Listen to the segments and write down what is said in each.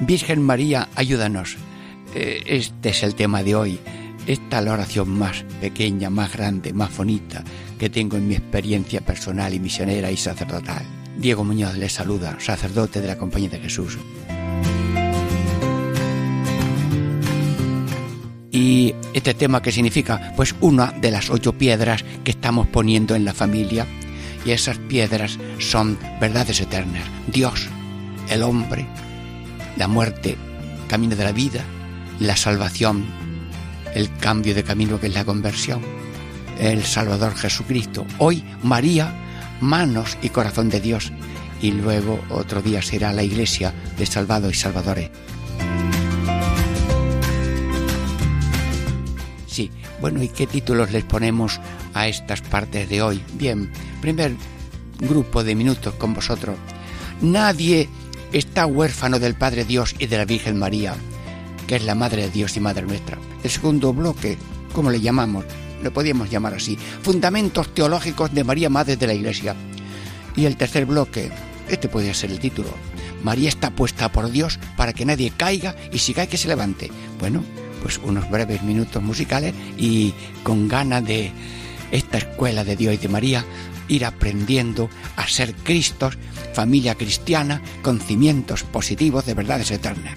Virgen María, ayúdanos. Eh, este es el tema de hoy. Esta es la oración más pequeña, más grande, más bonita que tengo en mi experiencia personal y misionera y sacerdotal. Diego Muñoz les saluda, sacerdote de la Compañía de Jesús. Y este tema que significa, pues una de las ocho piedras que estamos poniendo en la familia. Y esas piedras son verdades eternas. Dios, el hombre, la muerte, camino de la vida, la salvación, el cambio de camino que es la conversión, el Salvador Jesucristo. Hoy María, manos y corazón de Dios. Y luego otro día será la iglesia de salvados y salvadores. Sí, bueno, ¿y qué títulos les ponemos a estas partes de hoy? Bien, primer grupo de minutos con vosotros. Nadie está huérfano del Padre Dios y de la Virgen María, que es la Madre de Dios y Madre nuestra. El segundo bloque, ¿cómo le llamamos? Lo podíamos llamar así. Fundamentos teológicos de María, Madre de la Iglesia. Y el tercer bloque, este podría ser el título. María está puesta por Dios para que nadie caiga y si cae que se levante. Bueno, pues unos breves minutos musicales y con ganas de esta escuela de Dios y de María ir aprendiendo a ser Cristos, familia cristiana, con cimientos positivos de verdades eternas.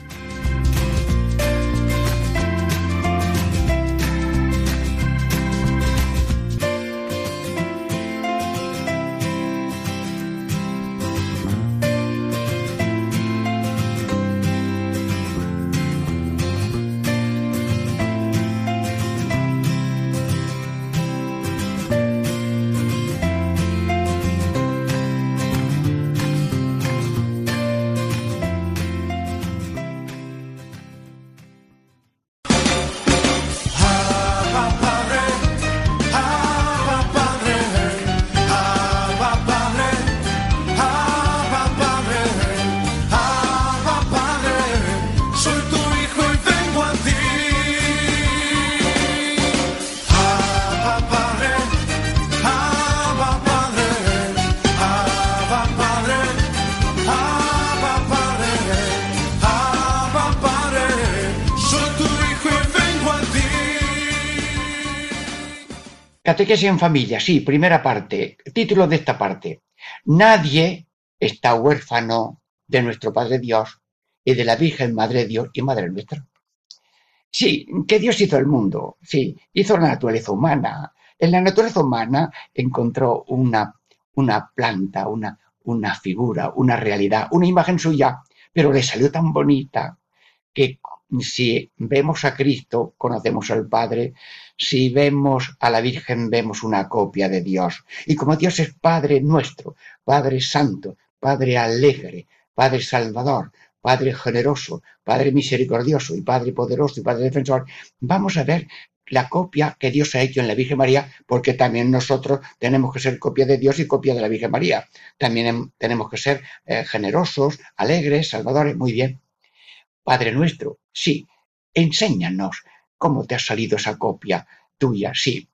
Catequesis en familia, sí, primera parte. Título de esta parte. Nadie está huérfano de nuestro Padre Dios y de la Virgen Madre Dios y Madre nuestra. Sí, que Dios hizo el mundo, sí, hizo la naturaleza humana. En la naturaleza humana encontró una, una planta, una, una figura, una realidad, una imagen suya, pero le salió tan bonita que si vemos a Cristo, conocemos al Padre, si vemos a la Virgen, vemos una copia de Dios. Y como Dios es Padre nuestro, Padre Santo, Padre alegre, Padre Salvador, Padre generoso, Padre misericordioso y Padre poderoso y Padre defensor, vamos a ver la copia que Dios ha hecho en la Virgen María, porque también nosotros tenemos que ser copia de Dios y copia de la Virgen María. También tenemos que ser eh, generosos, alegres, salvadores, muy bien. Padre nuestro, sí, enséñanos cómo te ha salido esa copia tuya, sí.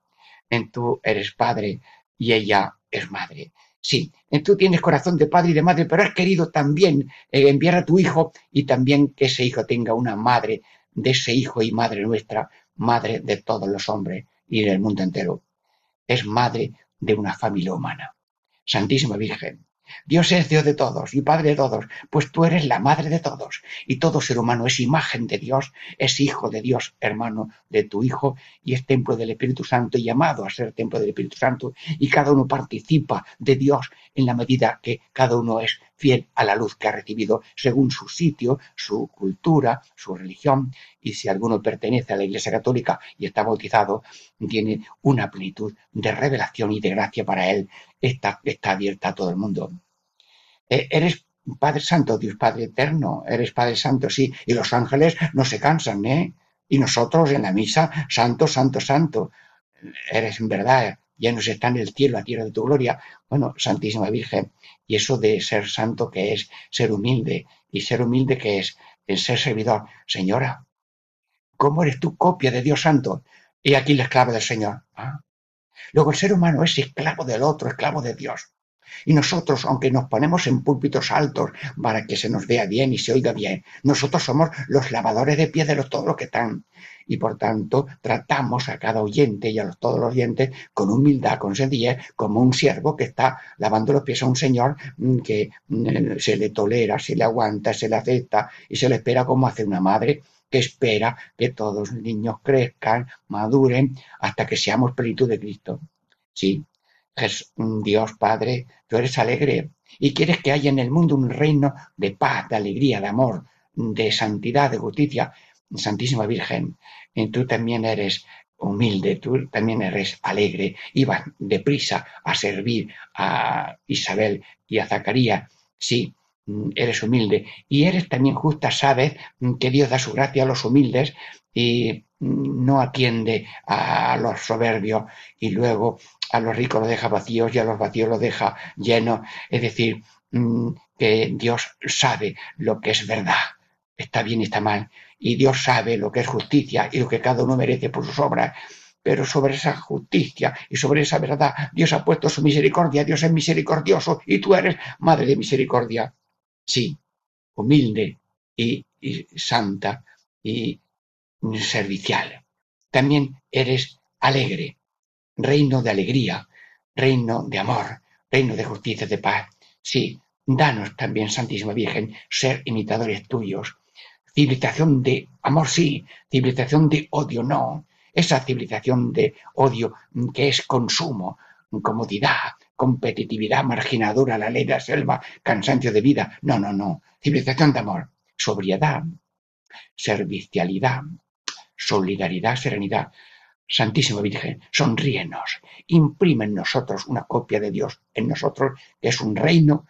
En tú eres padre y ella es madre. Sí, en tú tienes corazón de padre y de madre, pero has querido también eh, enviar a tu hijo y también que ese hijo tenga una madre de ese hijo y madre nuestra, madre de todos los hombres y del mundo entero. Es madre de una familia humana. Santísima Virgen, Dios es Dios de todos y Padre de todos, pues tú eres la madre de todos. Y todo ser humano es imagen de Dios, es hijo de Dios, hermano de tu Hijo, y es templo del Espíritu Santo y llamado a ser templo del Espíritu Santo. Y cada uno participa de Dios en la medida que cada uno es fiel a la luz que ha recibido según su sitio, su cultura, su religión. Y si alguno pertenece a la Iglesia Católica y está bautizado, tiene una plenitud de revelación y de gracia para él. Está, está abierta a todo el mundo. Eh, eres Padre Santo, Dios Padre Eterno, eres Padre Santo, sí, y los ángeles no se cansan, ¿eh? Y nosotros en la misa, Santo, Santo, Santo, eres en verdad, llenos está en el cielo, a tierra de tu gloria. Bueno, Santísima Virgen, y eso de ser santo que es ser humilde, y ser humilde que es, es ser servidor. Señora, ¿cómo eres tú copia de Dios Santo? Y aquí la esclava del Señor. ¿Ah? Luego el ser humano es esclavo del otro, esclavo de Dios. Y nosotros, aunque nos ponemos en púlpitos altos para que se nos vea bien y se oiga bien, nosotros somos los lavadores de pies de los, todos los que están. Y por tanto, tratamos a cada oyente y a los, todos los oyentes con humildad, con sencillez, como un siervo que está lavando los pies a un señor mm, que mm, se le tolera, se le aguanta, se le acepta y se le espera como hace una madre que espera que todos los niños crezcan, maduren, hasta que seamos plenitud de Cristo. Sí, Dios Padre, tú eres alegre y quieres que haya en el mundo un reino de paz, de alegría, de amor, de santidad, de justicia. Santísima Virgen, tú también eres humilde, tú también eres alegre y vas deprisa a servir a Isabel y a Zacarías. Sí, eres humilde y eres también justa, sabes que Dios da su gracia a los humildes y no atiende a los soberbios y luego a los ricos los deja vacíos y a los vacíos los deja llenos. Es decir, mm, que Dios sabe lo que es verdad, está bien y está mal, y Dios sabe lo que es justicia y lo que cada uno merece por sus obras. Pero sobre esa justicia y sobre esa verdad, Dios ha puesto su misericordia, Dios es misericordioso y tú eres madre de misericordia. Sí, humilde y, y santa y servicial. También eres alegre, reino de alegría, reino de amor, reino de justicia, de paz. Sí, danos también, Santísima Virgen, ser imitadores tuyos. Civilización de amor, sí, civilización de odio, no. Esa civilización de odio que es consumo, comodidad, competitividad, marginadura, la ley de la selva, cansancio de vida. No, no, no. Civilización de amor, sobriedad, servicialidad, solidaridad, serenidad. Santísima Virgen, sonríenos, imprime en nosotros una copia de Dios, en nosotros que es un reino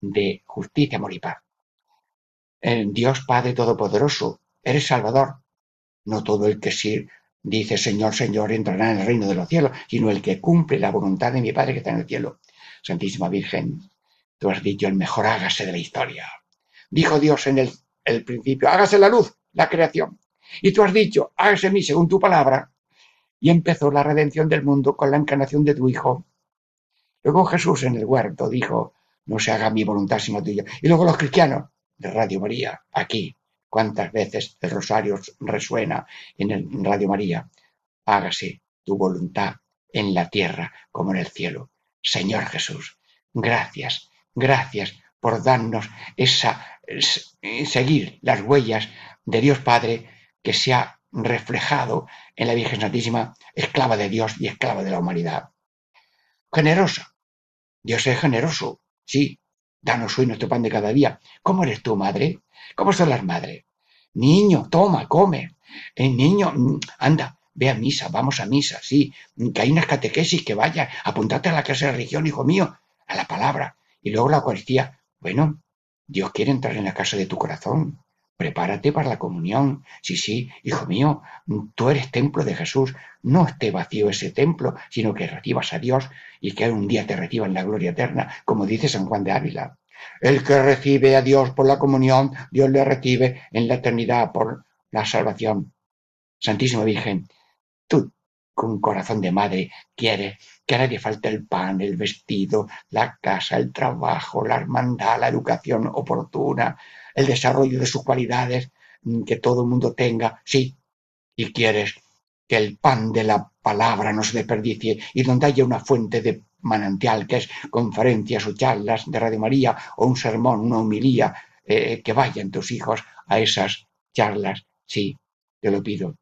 de justicia, amor y paz. El Dios Padre Todopoderoso, eres Salvador. No todo el que sí dice Señor, Señor entrará en el reino de los cielos, sino el que cumple la voluntad de mi Padre que está en el cielo. Santísima Virgen, tú has dicho el mejor hágase de la historia. Dijo Dios en el, el principio, hágase la luz, la creación. Y tú has dicho, hágase mí según tu palabra, y empezó la redención del mundo con la encarnación de tu Hijo. Luego Jesús en el huerto dijo, no se haga mi voluntad sino tuya. Y luego los cristianos de Radio María, aquí, cuántas veces el rosario resuena en el Radio María, hágase tu voluntad en la tierra como en el cielo. Señor Jesús, gracias, gracias por darnos esa, seguir las huellas de Dios Padre que se ha reflejado en la Virgen Santísima, esclava de Dios y esclava de la humanidad. Generosa. Dios es generoso. Sí, danos hoy nuestro pan de cada día. ¿Cómo eres tú, madre? ¿Cómo son las madres? Niño, toma, come. Eh, niño, mm, anda, ve a misa, vamos a misa, sí. Que hay unas catequesis que vaya, apuntate a la clase de religión, hijo mío, a la palabra. Y luego la Eucaristía. Bueno, Dios quiere entrar en la casa de tu corazón. Prepárate para la comunión. Sí, sí, hijo mío, tú eres templo de Jesús. No esté vacío ese templo, sino que recibas a Dios y que un día te reciba en la gloria eterna, como dice San Juan de Ávila. El que recibe a Dios por la comunión, Dios le recibe en la eternidad por la salvación. Santísima Virgen, tú con corazón de madre quieres que a nadie falte el pan, el vestido, la casa, el trabajo, la hermandad, la educación oportuna, el desarrollo de sus cualidades, mm, que todo el mundo tenga, sí, y quieres que el pan de la palabra no se desperdicie y donde haya una fuente de manantial, que es conferencias o charlas de Radio María o un sermón, una homilía, eh, que vayan tus hijos a esas charlas, sí, te lo pido.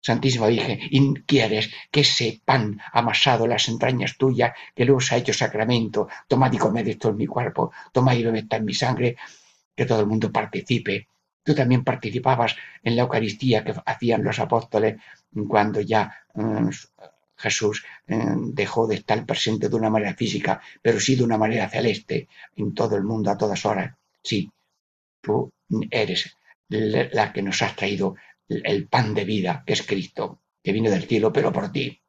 Santísima Virgen, y quieres que ese pan amasado en las entrañas tuyas, que luego se ha hecho sacramento, tomad y comed esto en mi cuerpo, tomad y bebed en mi sangre, que todo el mundo participe. Tú también participabas en la Eucaristía que hacían los apóstoles cuando ya mm, Jesús eh, dejó de estar presente de una manera física, pero sí de una manera celeste en todo el mundo a todas horas. Sí, tú eres la que nos has traído el pan de vida, que es Cristo, que viene del cielo, pero por ti.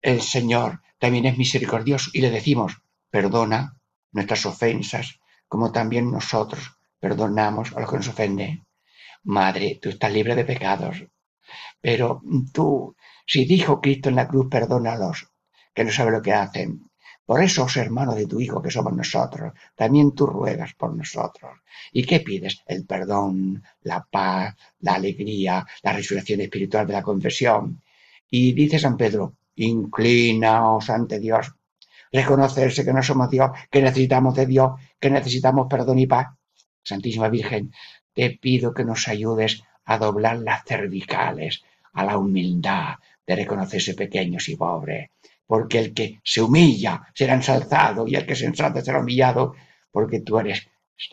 El Señor también es misericordioso y le decimos, perdona nuestras ofensas, como también nosotros perdonamos a los que nos ofenden. Madre, tú estás libre de pecados, pero tú, si dijo Cristo en la cruz, perdónalos, que no saben lo que hacen. Por esos hermanos de tu Hijo que somos nosotros, también tú ruegas por nosotros. ¿Y qué pides? El perdón, la paz, la alegría, la resurrección espiritual de la confesión. Y dice San Pedro, inclinaos ante Dios, reconocerse que no somos Dios, que necesitamos de Dios, que necesitamos perdón y paz. Santísima Virgen, te pido que nos ayudes a doblar las cervicales, a la humildad de reconocerse pequeños y pobres, porque el que se humilla será ensalzado y el que se ensalza será humillado, porque tú eres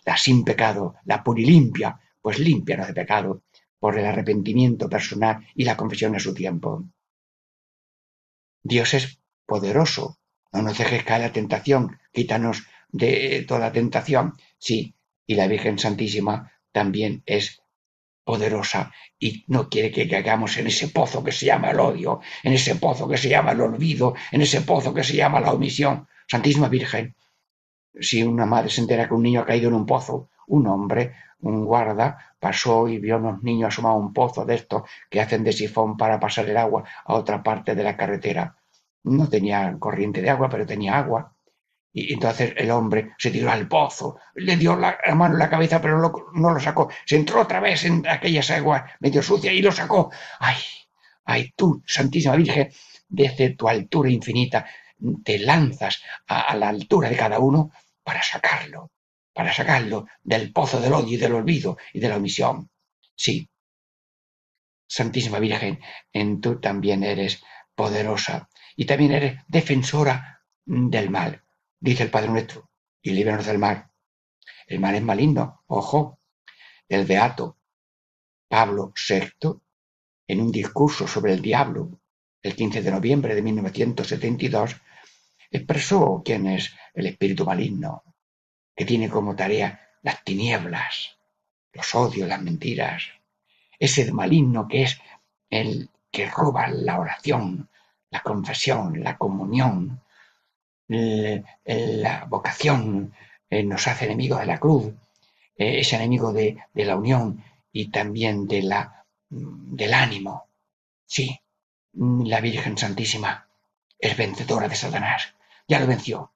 la sin pecado, la purilimpia, pues limpia de pecado, por el arrepentimiento personal y la confesión a su tiempo. Dios es poderoso, no nos dejes caer la tentación, quítanos de toda tentación, sí, y la Virgen Santísima también es poderosa y no quiere que caigamos en ese pozo que se llama el odio, en ese pozo que se llama el olvido, en ese pozo que se llama la omisión. Santísima Virgen, si una madre se entera que un niño ha caído en un pozo, un hombre, un guarda, pasó y vio a unos niños asomados a un pozo de estos que hacen de sifón para pasar el agua a otra parte de la carretera. No tenía corriente de agua, pero tenía agua. Y entonces el hombre se tiró al pozo, le dio la, mano en la cabeza, pero no lo sacó. Se entró otra vez en aquellas aguas medio sucias y lo sacó. ¡Ay! ¡Ay, tú, Santísima Virgen! Desde tu altura infinita te lanzas a, la altura de cada uno para sacarlo, para sacarlo del pozo del odio y del olvido y de la omisión. Sí, Santísima Virgen, en tú también eres poderosa y también eres defensora del mal dice el Padre nuestro, y líbranos del mal. El mal es maligno, ojo. El beato Pablo VI, en un discurso sobre el diablo, el 15 de noviembre de 1972, expresó quién es el espíritu maligno, que tiene como tarea las tinieblas, los odios, las mentiras, ese maligno que es el que roba la oración, la confesión, la comunión, la vocación eh, nos hace enemigos de la cruz, eh, es enemigo de, la unión y también de la, mm, del ánimo. Sí, la Virgen Santísima es vencedora de Satanás, ya lo venció.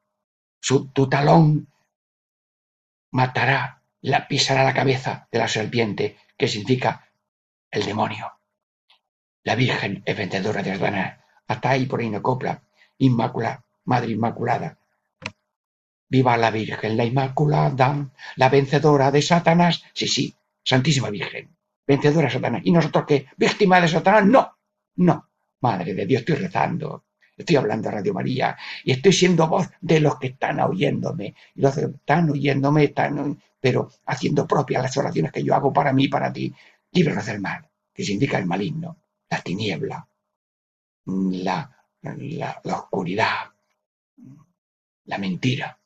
Su, tu talón matará, la pisará la cabeza de la serpiente, que significa el demonio. La Virgen es vencedora de Satanás. Hasta ahí por ahí no copla. Inmaculada Madre Inmaculada. Viva la Virgen, la Inmaculada, la vencedora de Satanás. Sí, sí, Santísima Virgen, vencedora de Satanás. ¿Y nosotros qué? ¿Víctima de Satanás? No, no. Madre de Dios, estoy rezando. Estoy hablando a Radio María y estoy siendo voz de los que están oyéndome. Los que están oyéndome están, pero haciendo propias las oraciones que yo hago para mí y para ti. Líbranos del mal, que significa el maligno, la tiniebla, la, oscuridad, la mentira.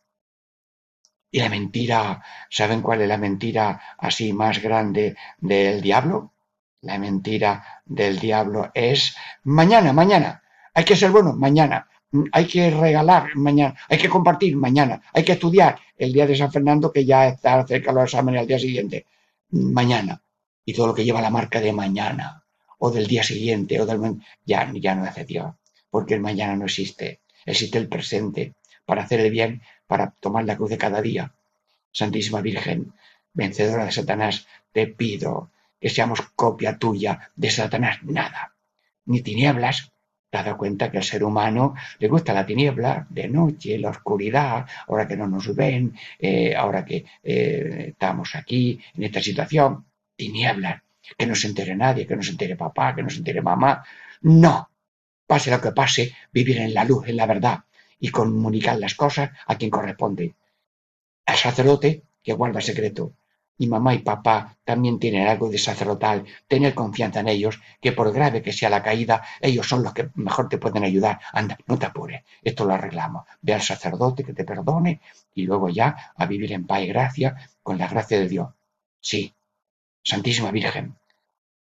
Y la mentira, ¿saben cuál es la mentira así más grande del diablo? La mentira del diablo es mañana, mañana. Hay que ser bueno, mañana. Hay que regalar mañana. Hay que compartir mañana. Hay que estudiar el día de San Fernando, que ya está cerca los exámenes al día siguiente. Mañana. Y todo lo que lleva la marca de mañana, o del día siguiente, o del ya, ya no hace Dios. Porque el mañana no existe. Existe el presente para hacer el bien, para tomar la cruz de cada día. Santísima Virgen, vencedora de Satanás, te pido que seamos copia tuya de Satanás. Nada, ni tinieblas. Te has dado cuenta que al ser humano le gusta la tiniebla de noche, la oscuridad, ahora que no nos ven, eh, ahora que eh, estamos aquí en esta situación. Tinieblas, que no se entere nadie, que no se entere papá, que no se entere mamá. No, pase lo que pase, vivir en la luz, en la verdad y comunicar las cosas a quien corresponde. Al sacerdote que guarda secreto, y mamá y papá también tienen algo de sacerdotal, tener confianza en ellos, que por grave que sea la caída, ellos son los que mejor te pueden ayudar. Anda, no te apures, esto lo arreglamos. Ve al sacerdote que te perdone y luego ya a vivir en paz y gracia con la gracia de Dios. Sí, Santísima Virgen,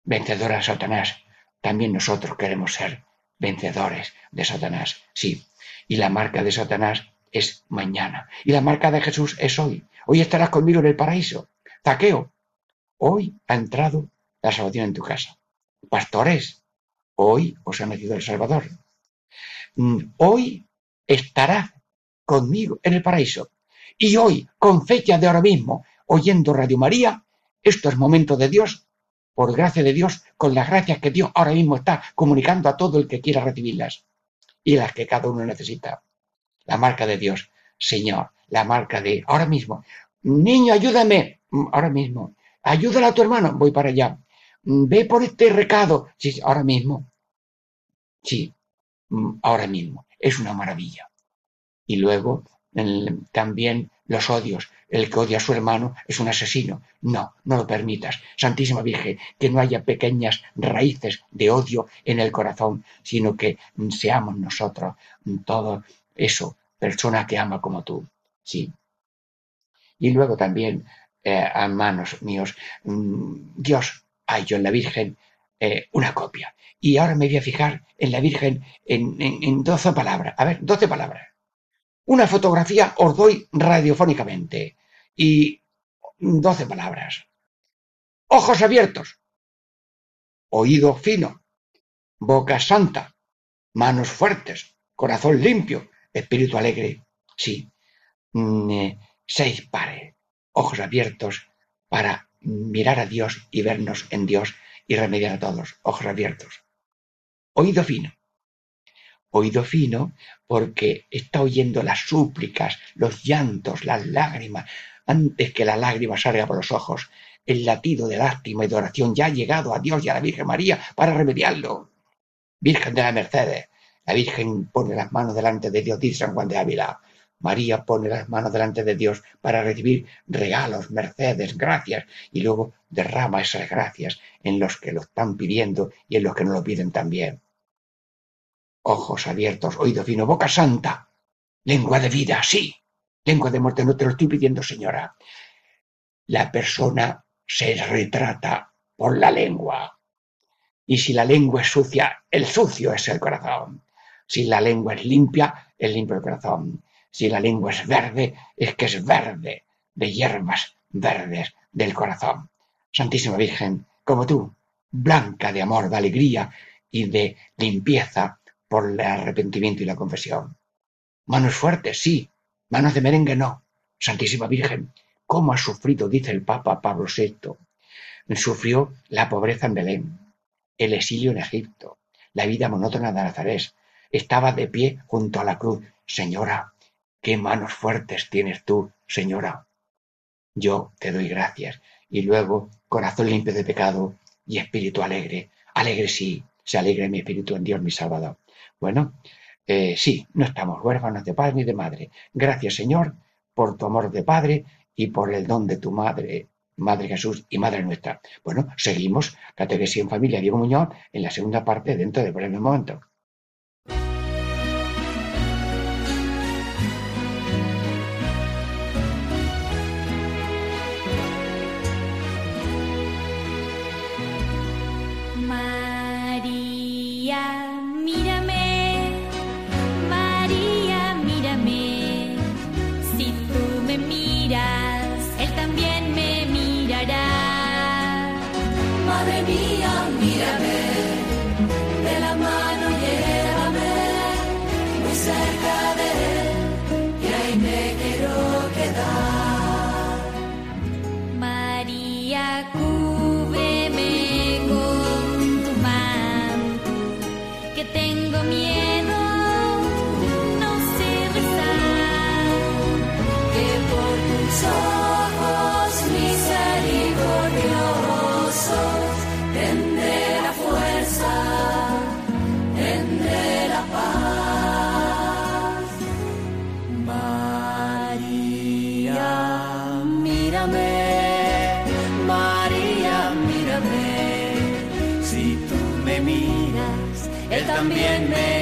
vencedora de Satanás, también nosotros queremos ser vencedores de Satanás, sí. Y la marca de Satanás es mañana. Y la marca de Jesús es hoy. Hoy estarás conmigo en el paraíso. Zaqueo, hoy ha entrado la salvación en tu casa. Pastores, hoy os ha nacido el Salvador. Mm, hoy estará conmigo en el paraíso. Y hoy, con fecha de ahora mismo, oyendo Radio María, esto es momento de Dios, por gracia de Dios, con las gracias que Dios ahora mismo está comunicando a todo el que quiera recibirlas y las que cada uno necesita. La marca de Dios, Señor, la marca de ahora mismo. Niño, ayúdame, ahora mismo. Ayúdale a tu hermano, voy para allá. Ve por este recado. Sí, ahora mismo. Sí, ahora mismo. Es una maravilla. Y luego también los odios. El que odia a su hermano es un asesino. No, no lo permitas. Santísima Virgen, que no haya pequeñas raíces de odio en el corazón, sino que seamos nosotros todo eso, persona que ama como tú. Sí. Y luego también eh, a manos míos, mm, Dios ha hecho en la Virgen eh, una copia. Y ahora me voy a fijar en la Virgen en, doce palabras. A ver, doce palabras. Una fotografía os doy radiofónicamente. Y doce palabras. Ojos abiertos. Oído fino. Boca santa. Manos fuertes. Corazón limpio. Espíritu alegre. Sí. Mm, eh, seis pares ojos abiertos para mirar a Dios y vernos en Dios y remediar a todos, ojos abiertos. Oído fino. Oído fino porque está oyendo las súplicas, los llantos, las lágrimas. Antes que la lágrima salga por los ojos, el latido de lástima y de oración ya ha llegado a Dios y a la Virgen María para remediarlo. Virgen de la Mercedes, la Virgen pone las manos delante de Dios, dice San Juan de Ávila. María pone las manos delante de Dios para recibir regalos, mercedes, gracias, y luego derrama esas gracias en los que lo están pidiendo y en los que no lo piden también. Ojos abiertos, oído fino, boca santa, lengua de vida, sí, lengua de muerte, no te lo estoy pidiendo, señora. La persona se retrata por la lengua. Y si la lengua es sucia, el sucio es el corazón. Si la lengua es limpia, es limpio el corazón. Si la lengua es verde, es que es verde, de hierbas verdes del corazón. Santísima Virgen, como tú, blanca de amor, de alegría y de limpieza por el arrepentimiento y la confesión. Manos fuertes, sí, manos de merengue no. Santísima Virgen, ¿cómo ha sufrido, dice el Papa Pablo VI? Sufrió la pobreza en Belén, el exilio en Egipto, la vida monótona de Nazaret. Estaba de pie junto a la cruz. Señora, qué manos fuertes tienes tú, señora. Yo te doy gracias. Y luego, corazón limpio de pecado y espíritu alegre. Alegre sí, se alegre mi espíritu en Dios mi Salvador. Bueno, eh, sí, no estamos huérfanos de padre ni de madre. Gracias, Señor, por tu amor de padre y por el don de tu madre, Madre Jesús y Madre Nuestra. Bueno, seguimos Catequesis en Familia Diego Muñoz en la segunda parte dentro de breve momento. María. say también me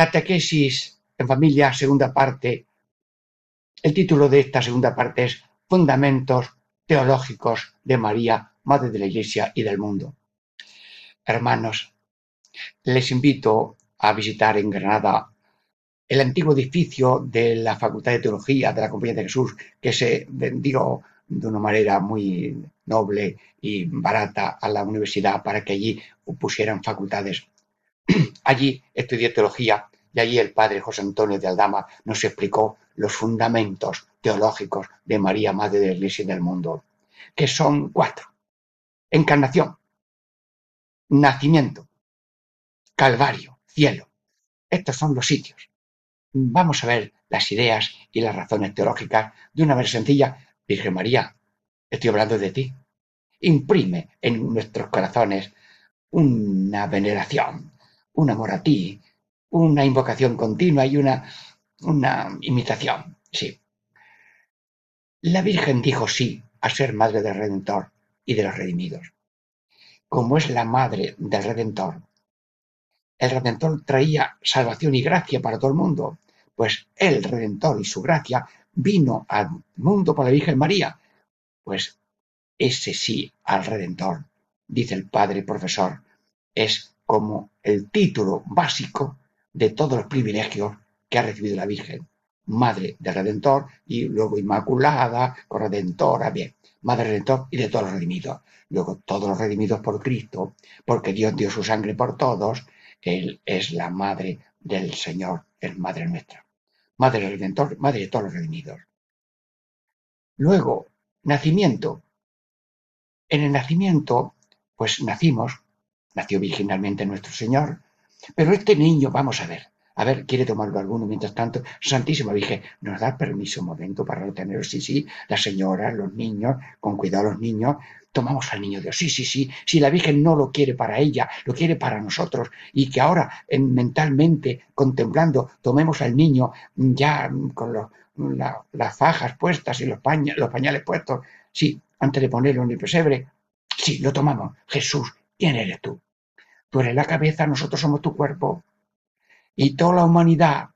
Catequesis en familia, segunda parte. El título de esta segunda parte es Fundamentos teológicos de María, Madre de la Iglesia y del mundo. Hermanos, les invito a visitar en Granada el antiguo edificio de la Facultad de Teología de la Compañía de Jesús, que se vendió de una manera muy noble y barata a la universidad para que allí pusieran facultades. Allí estudié teología y allí el padre José Antonio de Aldama nos explicó los fundamentos teológicos de María, Madre de la Iglesia y del mundo, que son cuatro. Encarnación, nacimiento, calvario, cielo. Estos son los sitios. Vamos a ver las ideas y las razones teológicas de una manera sencilla. Virgen María, estoy hablando de ti. Imprime en nuestros corazones una veneración, un amor a ti, una invocación continua y una, una imitación. Sí. La Virgen dijo sí a ser madre del Redentor y de los redimidos. Como es la madre del Redentor, el Redentor traía salvación y gracia para todo el mundo, pues el Redentor y su gracia vino al mundo por la Virgen María. Pues ese sí al Redentor, dice el Padre Profesor, es como el título básico de todos los privilegios que ha recibido la Virgen, Madre del Redentor y luego Inmaculada, Corredentora, bien. Madre Redentor y de todos los redimidos. Luego, todos los redimidos por Cristo, porque Dios dio su sangre por todos, Él es la Madre del Señor, es Madre nuestra. Madre Redentor, Madre de todos los redimidos. Luego, nacimiento. En el nacimiento, pues nacimos, nació virginalmente nuestro Señor, pero este niño, vamos a ver, a ver, ¿quiere tomarlo alguno mientras tanto? Santísima Virgen, ¿nos da permiso un momento para retenerlo? Sí, sí, la señora, los niños, con cuidado los niños, tomamos al niño Dios. Sí, sí, sí, si la Virgen no lo quiere para ella, lo quiere para nosotros, y que ahora en- mentalmente, contemplando, tomemos al niño ya mm, con la- las fajas puestas y los, los pañales puestos, sí, antes de ponerlo en el pesebre, sí, lo tomamos. Jesús, ¿quién eres tú? Tú eres la cabeza, nosotros somos tu cuerpo. Y toda la humanidad,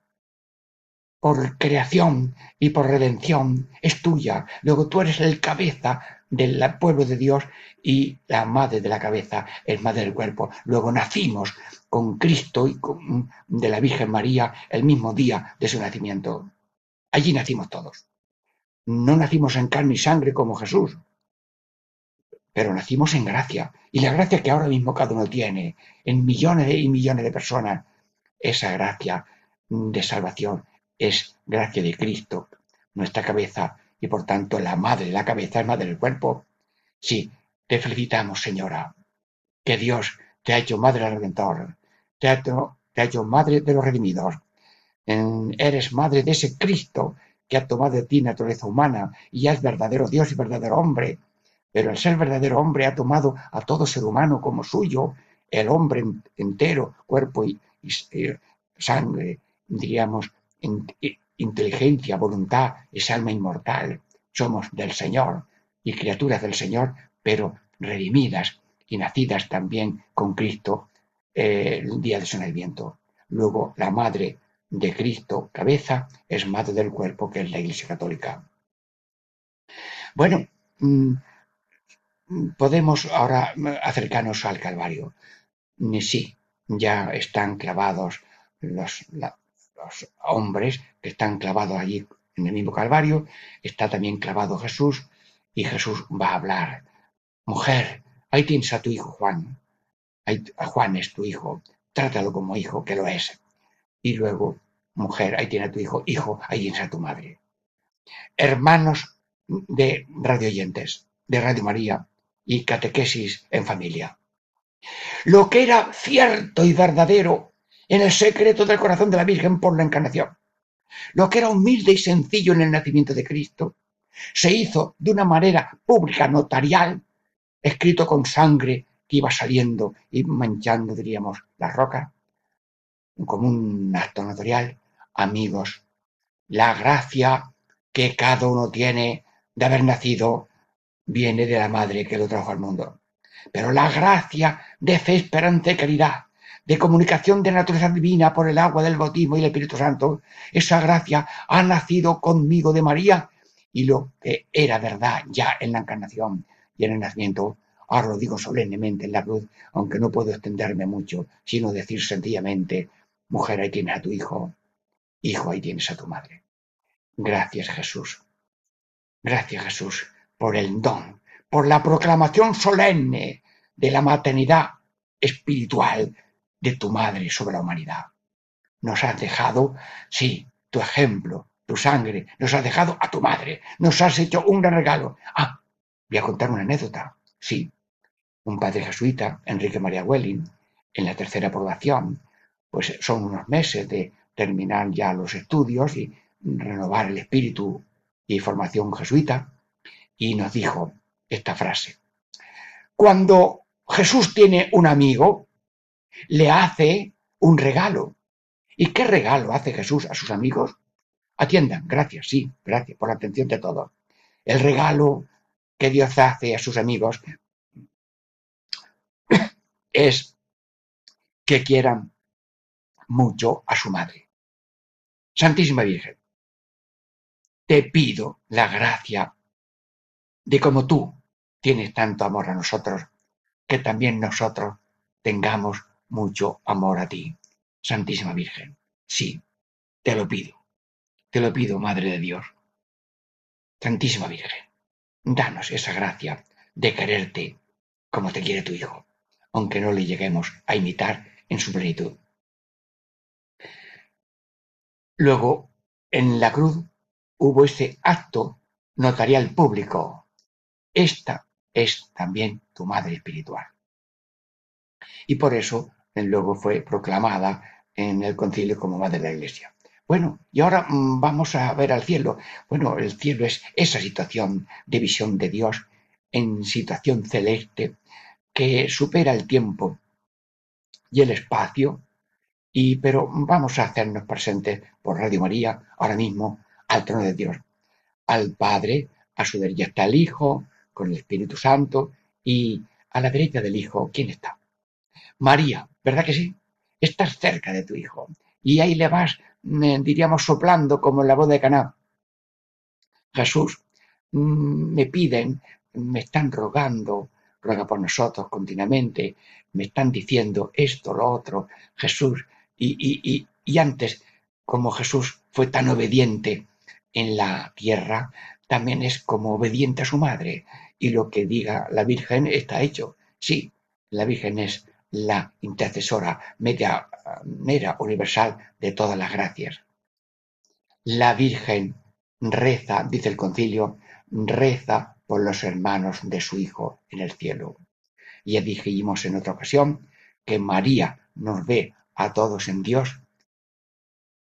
por creación y por redención, es tuya. Luego tú eres el cabeza del pueblo de Dios y la madre de la cabeza es madre del cuerpo. Luego nacimos con Cristo y con- de la Virgen María el mismo día de su nacimiento. Allí nacimos todos. No nacimos en carne y sangre como Jesús, pero nacimos en gracia. Y la gracia que ahora mismo cada uno tiene, en millones y millones de personas, esa gracia de salvación es gracia de Cristo, nuestra cabeza, y por tanto la madre de la cabeza es madre del cuerpo. Sí, te felicitamos, señora, que Dios te ha hecho madre del Redentor, te ha te ha hecho madre de los redimidos. Eres madre de ese Cristo que ha tomado de ti naturaleza humana y ya es verdadero Dios y verdadero hombre. Pero el ser verdadero hombre ha tomado a todo ser humano como suyo, el hombre en- entero, cuerpo y, sangre, diríamos, inteligencia, voluntad, es alma inmortal. Somos del Señor y criaturas del Señor, pero redimidas y nacidas también con Cristo eh, el día de su nacimiento. Luego, la madre de Cristo, cabeza, es madre del cuerpo, que es la Iglesia Católica. Bueno, mm, podemos ahora mm, acercarnos al Calvario. Sí, ya están clavados los, hombres que están clavados allí en el mismo Calvario, está también clavado Jesús y Jesús va a hablar. Mujer, ahí tienes a tu hijo Juan. Ahí, Juan es tu hijo. Trátalo como hijo, que lo es. Y luego, mujer, ahí tienes a tu hijo. Hijo, ahí tienes a tu madre. Hermanos de radio oyentes, de Radio María y catequesis en familia. Lo que era cierto y verdadero en el secreto del corazón de la Virgen por la encarnación. Lo que era humilde y sencillo en el nacimiento de Cristo se hizo de una manera pública, notarial, escrito con sangre que iba saliendo y manchando, diríamos, la roca, como un acto notarial. Amigos, la gracia que cada uno tiene de haber nacido viene de la madre que lo trajo al mundo. Pero la gracia de fe, esperanza y caridad, de comunicación de naturaleza divina por el agua del bautismo y el Espíritu Santo, esa gracia ha nacido conmigo de María y lo que era verdad ya en la encarnación y en el nacimiento, ahora lo digo solemnemente en la cruz, aunque no puedo extenderme mucho, sino decir sencillamente, mujer, ahí tienes a tu hijo, hijo, ahí tienes a tu madre. Gracias Jesús. Gracias Jesús por el don, por la proclamación solemne de la maternidad espiritual de tu madre sobre la humanidad. Nos has dejado, sí, tu ejemplo, tu sangre, nos has dejado a tu madre, nos has hecho un gran regalo. Ah, voy a contar una anécdota. Sí, un padre jesuita, Enrique María Welling, en la tercera aprobación, pues son unos meses de terminar ya los estudios y renovar el espíritu y formación jesuita, y nos dijo esta frase. Cuando Jesús tiene un amigo, le hace un regalo. ¿Y qué regalo hace Jesús a sus amigos? Atiendan, gracias, sí, gracias por la atención de todos. El regalo que Dios hace a sus amigos es que quieran mucho a su madre. Santísima Virgen, te pido la gracia de como tú tienes tanto amor a nosotros, que también nosotros tengamos mucho amor a ti. Santísima Virgen, sí, te lo pido, te lo pido, Madre de Dios. Santísima Virgen, danos esa gracia de quererte como te quiere tu Hijo, aunque no le lleguemos a imitar en su plenitud. Luego, en la cruz hubo ese acto notarial público. Esta es también tu madre espiritual. Y por eso luego fue proclamada en el concilio como madre de la Iglesia. Bueno, y ahora mm, vamos a ver al cielo. Bueno, el cielo es esa situación de visión de Dios en situación celeste que supera el tiempo y el espacio, y pero vamos a hacernos presentes por Radio María ahora mismo al trono de Dios, al Padre, a su derecha está el Hijo, con el Espíritu Santo, y a la derecha del Hijo, ¿quién está? María, ¿verdad que sí? Estás cerca de tu Hijo, y ahí le vas, diríamos, soplando como en la voz de Caná. Jesús, mm, me piden, me están rogando, ruega por nosotros continuamente, me están diciendo esto, lo otro, Jesús, y, y, y, y antes, como Jesús fue tan obediente en la tierra, también es como obediente a su madre, y lo que diga la Virgen está hecho. Sí, la Virgen es la intercesora media, mera universal de todas las gracias. La Virgen reza, dice el concilio, reza por los hermanos de su Hijo en el cielo. Ya dijimos en otra ocasión que María nos ve a todos en Dios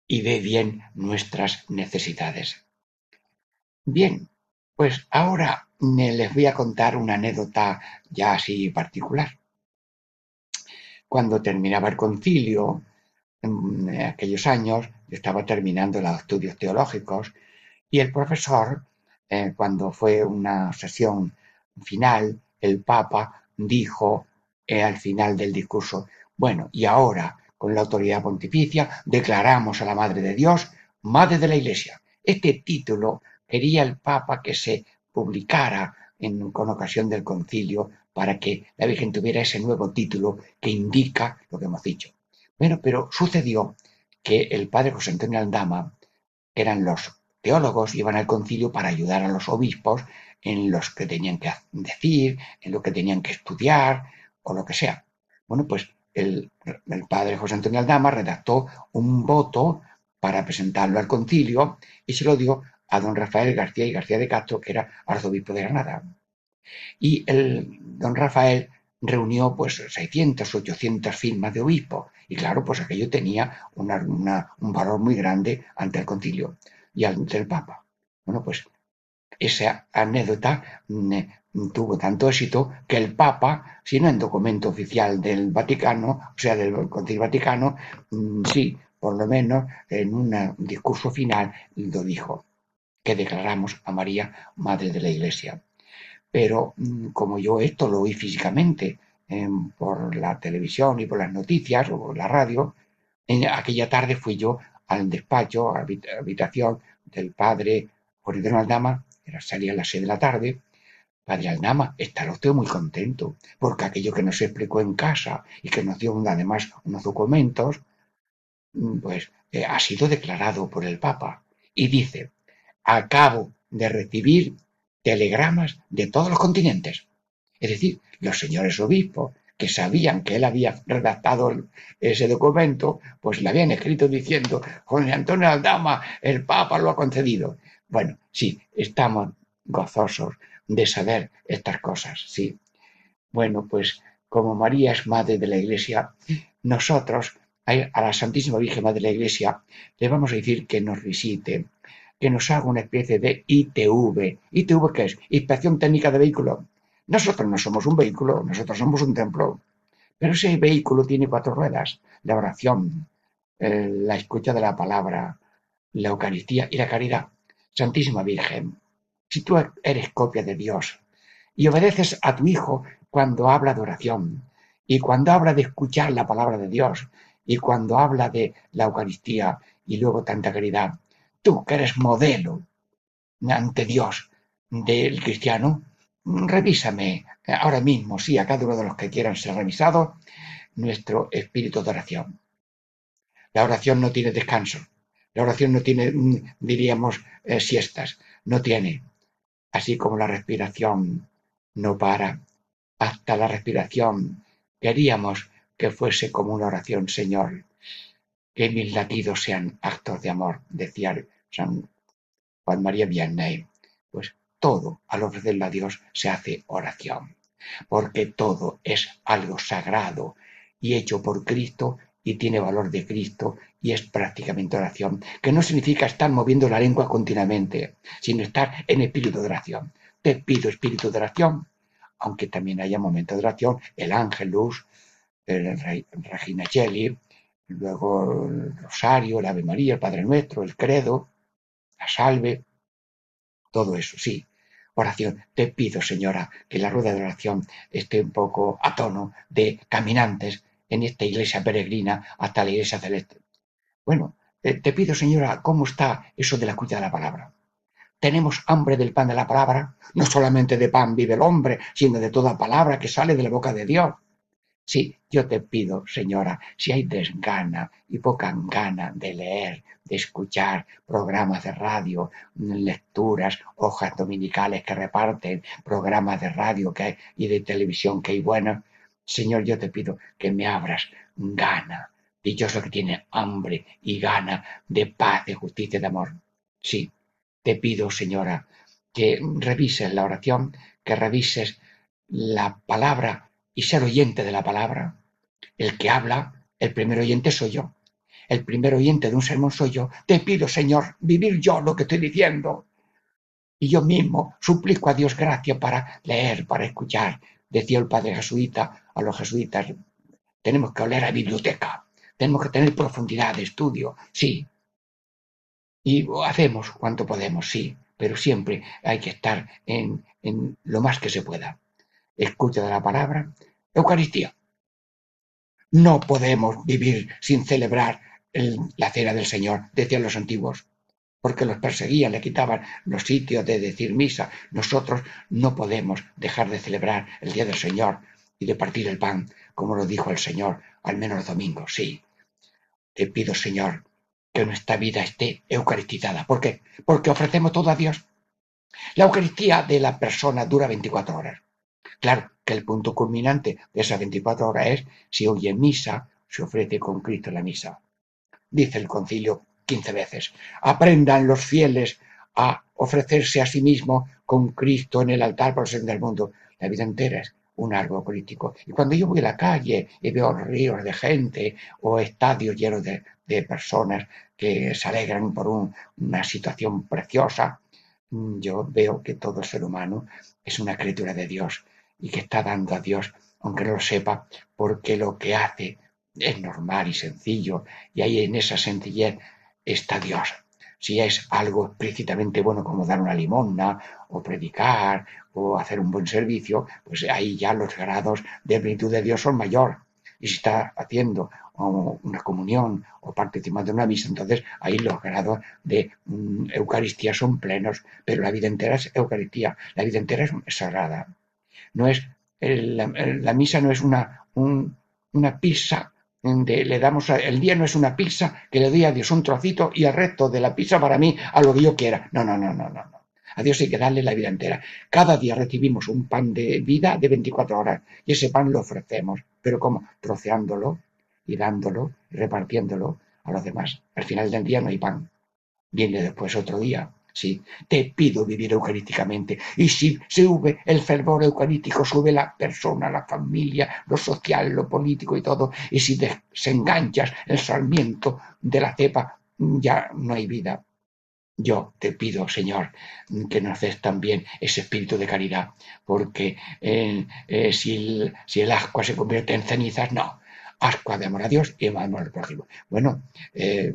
y ve bien nuestras necesidades. Bien, pues ahora les voy a contar una anécdota ya así particular. Cuando terminaba el concilio, en aquellos años, estaba terminando los estudios teológicos y el profesor, eh, cuando fue una sesión final, el Papa dijo eh, al final del discurso, bueno, y ahora, con la autoridad pontificia, declaramos a la Madre de Dios, Madre de la Iglesia. Este título quería el Papa que se publicara en, con ocasión del concilio para que la Virgen tuviera ese nuevo título que indica lo que hemos dicho. Bueno, pero sucedió que el padre José Antonio Aldama, que eran los teólogos, iban al concilio para ayudar a los obispos en los que tenían que decir, en lo que tenían que estudiar o lo que sea. Bueno, pues el, el padre José Antonio Aldama redactó un voto para presentarlo al concilio y se lo dio a don Rafael García y García de Castro, que era arzobispo de Granada. Y el don Rafael reunió pues 600, 800 firmas de obispo. Y claro, pues aquello tenía un valor muy grande ante el concilio y ante el Papa. Bueno, pues esa anécdota mm, tuvo tanto éxito que el Papa, si no en documento oficial del Vaticano, o sea, del Concilio Vaticano, mm, sí, por lo menos en un discurso final lo dijo, que declaramos a María Madre de la Iglesia. Pero mm, como yo esto lo oí físicamente eh, por la televisión y por las noticias o por la radio, en aquella tarde fui yo al despacho, a la habitación del padre Juan Aldama, era salía a las seis de la tarde. Padre Aldama, estará usted muy contento, porque aquello que nos explicó en casa y que nos dio además unos documentos, mm, pues eh, ha sido declarado por el Papa. Y dice, acabo de recibir telegramas de todos los continentes. Es decir, los señores obispos que sabían que él había redactado ese documento, pues le habían escrito diciendo, Juan Antonio Aldama, el Papa lo ha concedido. Bueno, sí, estamos gozosos de saber estas cosas, sí. Bueno, pues como María es madre de la Iglesia, nosotros a la Santísima Virgen Madre de la Iglesia le vamos a decir que nos visite, que nos haga una especie de ITV. ¿ITV qué es? Inspección técnica de vehículo. Nosotros no somos un vehículo, nosotros somos un templo. Pero ese vehículo tiene cuatro ruedas. La oración, eh, la escucha de la palabra, la Eucaristía y la caridad. Santísima Virgen, si tú eres copia de Dios y obedeces a tu Hijo cuando habla de oración y cuando habla de escuchar la palabra de Dios y cuando habla de la Eucaristía y luego tanta caridad, tú que eres modelo ante Dios del cristiano, revísame ahora mismo, sí, a cada uno de los que quieran ser revisados, nuestro espíritu de oración. La oración no tiene descanso. La oración no tiene, diríamos, eh, siestas. No tiene. así como la respiración no para, hasta la respiración queríamos que fuese como una oración, Señor, que mis latidos sean actos de amor, decía San Juan María Vianney. Pues todo al ofrecerle a Dios se hace oración, porque todo es algo sagrado y hecho por Cristo y tiene valor de Cristo y es prácticamente oración, que no significa estar moviendo la lengua continuamente, sino estar en espíritu de oración. Te pido espíritu de oración, aunque también haya momentos de oración, el ángelus, el Re- Regina Cheli, luego el rosario, el Ave María, el Padre Nuestro, el credo, la salve, todo eso, sí. Oración. Te pido, señora, que la rueda de oración esté un poco a tono de caminantes en esta iglesia peregrina hasta la iglesia celeste. Bueno, eh, te pido, señora, ¿cómo está eso de la escucha de la palabra? ¿Tenemos hambre del pan de la palabra? No solamente de pan vive el hombre, sino de toda palabra que sale de la boca de Dios. Sí, yo te pido, señora, si hay desgana y poca gana de leer, de escuchar programas de radio, lecturas, hojas dominicales que reparten, programas de radio que hay, y de televisión que hay buenos, Señor, yo te pido que me abras gana. Dichoso que tiene hambre y gana de paz, de justicia de amor. Sí, te pido, señora, que revises la oración, que revises la palabra y ser oyente de la palabra. El que habla, el primer oyente soy yo. El primer oyente de un sermón soy yo. Te pido, Señor, vivir yo lo que estoy diciendo. Y yo mismo suplico a Dios gracia para leer, para escuchar. Decía el padre jesuita a los jesuitas, tenemos que oler a biblioteca, tenemos que tener profundidad de estudio, sí. Y hacemos cuanto podemos, sí, pero siempre hay que estar en, en lo más que se pueda. Escucha de la palabra, Eucaristía. No podemos vivir sin celebrar el- la cena del Señor, decían los antiguos, porque los perseguían, le quitaban los sitios de decir misa. Nosotros no podemos dejar de celebrar el Día del Señor y de partir el pan, como lo dijo el Señor, al menos los domingos, sí. Te pido, Señor, que nuestra vida esté eucaristizada. ¿Por qué? Porque ofrecemos todo a Dios. La Eucaristía de la persona dura 24 horas. Claro que el punto culminante de esas 24 horas es si oye misa, se ofrece con Cristo la misa. Dice el concilio 15 veces. Aprendan los fieles a ofrecerse a sí mismos con Cristo en el altar por el ser del mundo. La vida entera es un árbol político. Y cuando yo voy a la calle y veo ríos de gente o estadios llenos de, de personas que se alegran por un- una situación preciosa, mm, yo veo que todo ser humano es una criatura de Dios y que está dando a Dios, aunque no lo sepa, porque lo que hace es normal y sencillo, y ahí en esa sencillez está Dios. Si es algo explícitamente bueno como dar una limosna, o predicar, o hacer un buen servicio, pues ahí ya los grados de plenitud de Dios son mayor. Y si está haciendo una comunión o participando en una misa, entonces ahí los grados de mm, Eucaristía son plenos, pero la vida entera es Eucaristía, la vida entera es sagrada. No es, la, misa no es una, un- una pizza le damos el día no es una pizza que le doy a Dios un trocito y el resto de la pizza para mí a lo que yo quiera. No, no, no, no, no. A Dios hay que darle la vida entera. Cada día recibimos un pan de vida de 24 horas y ese pan lo ofrecemos. Pero ¿cómo? Troceándolo y dándolo, repartiéndolo a los demás. Al final del día no hay pan. Viene después otro día. Sí, te pido vivir eucarísticamente. Y si sube el fervor eucarístico, sube la persona, la familia, lo social, lo político y todo. Y si desenganchas el sarmiento de la cepa, ya no hay vida. Yo te pido, Señor, que nos des también ese espíritu de caridad, porque eh, eh, si, el, si el ascua se convierte en cenizas, no. Ascua de amor a Dios y amor al prójimo. Bueno, eh,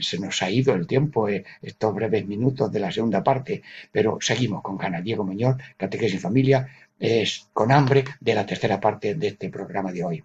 se nos ha ido el tiempo, eh, estos breves minutos de la segunda parte, pero seguimos con Cana Diego Muñoz, Catequesis y Familia, es con hambre de la tercera parte de este programa de hoy.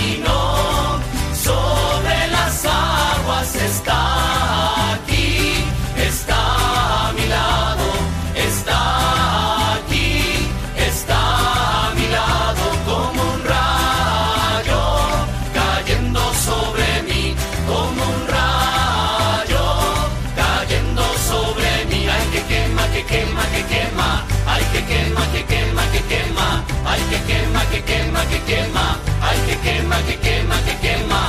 quema, ay que quema, que quema, que quema.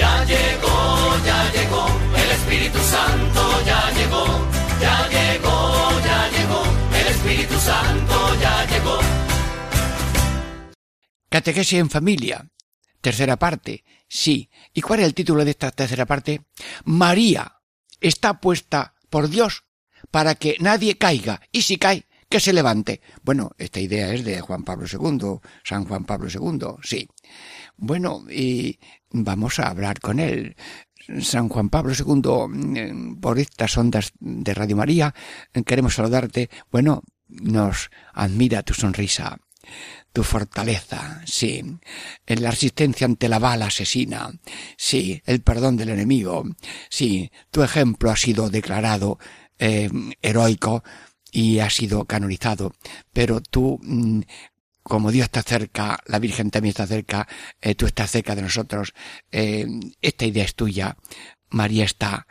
Ya llegó, ya llegó, el Espíritu Santo ya llegó, ya llegó, ya llegó, el Espíritu Santo ya llegó. Catequesis en familia. Tercera parte. Sí. ¿Y cuál es el título de esta tercera parte? María está puesta por Dios para que nadie caiga. Y si cae, que se levante. Bueno, esta idea es de Juan Pablo II, San Juan Pablo II, sí. Bueno, y vamos a hablar con él. San Juan Pablo II, mm, por estas ondas de Radio María, queremos saludarte. Bueno, nos admira tu sonrisa, tu fortaleza, sí, la resistencia ante la bala asesina, sí, el perdón del enemigo, sí, tu ejemplo ha sido declarado eh, heroico y ha sido canonizado, pero tú, mm, como Dios está cerca, la Virgen también está cerca, eh, tú estás cerca de nosotros, eh, esta idea es tuya, María está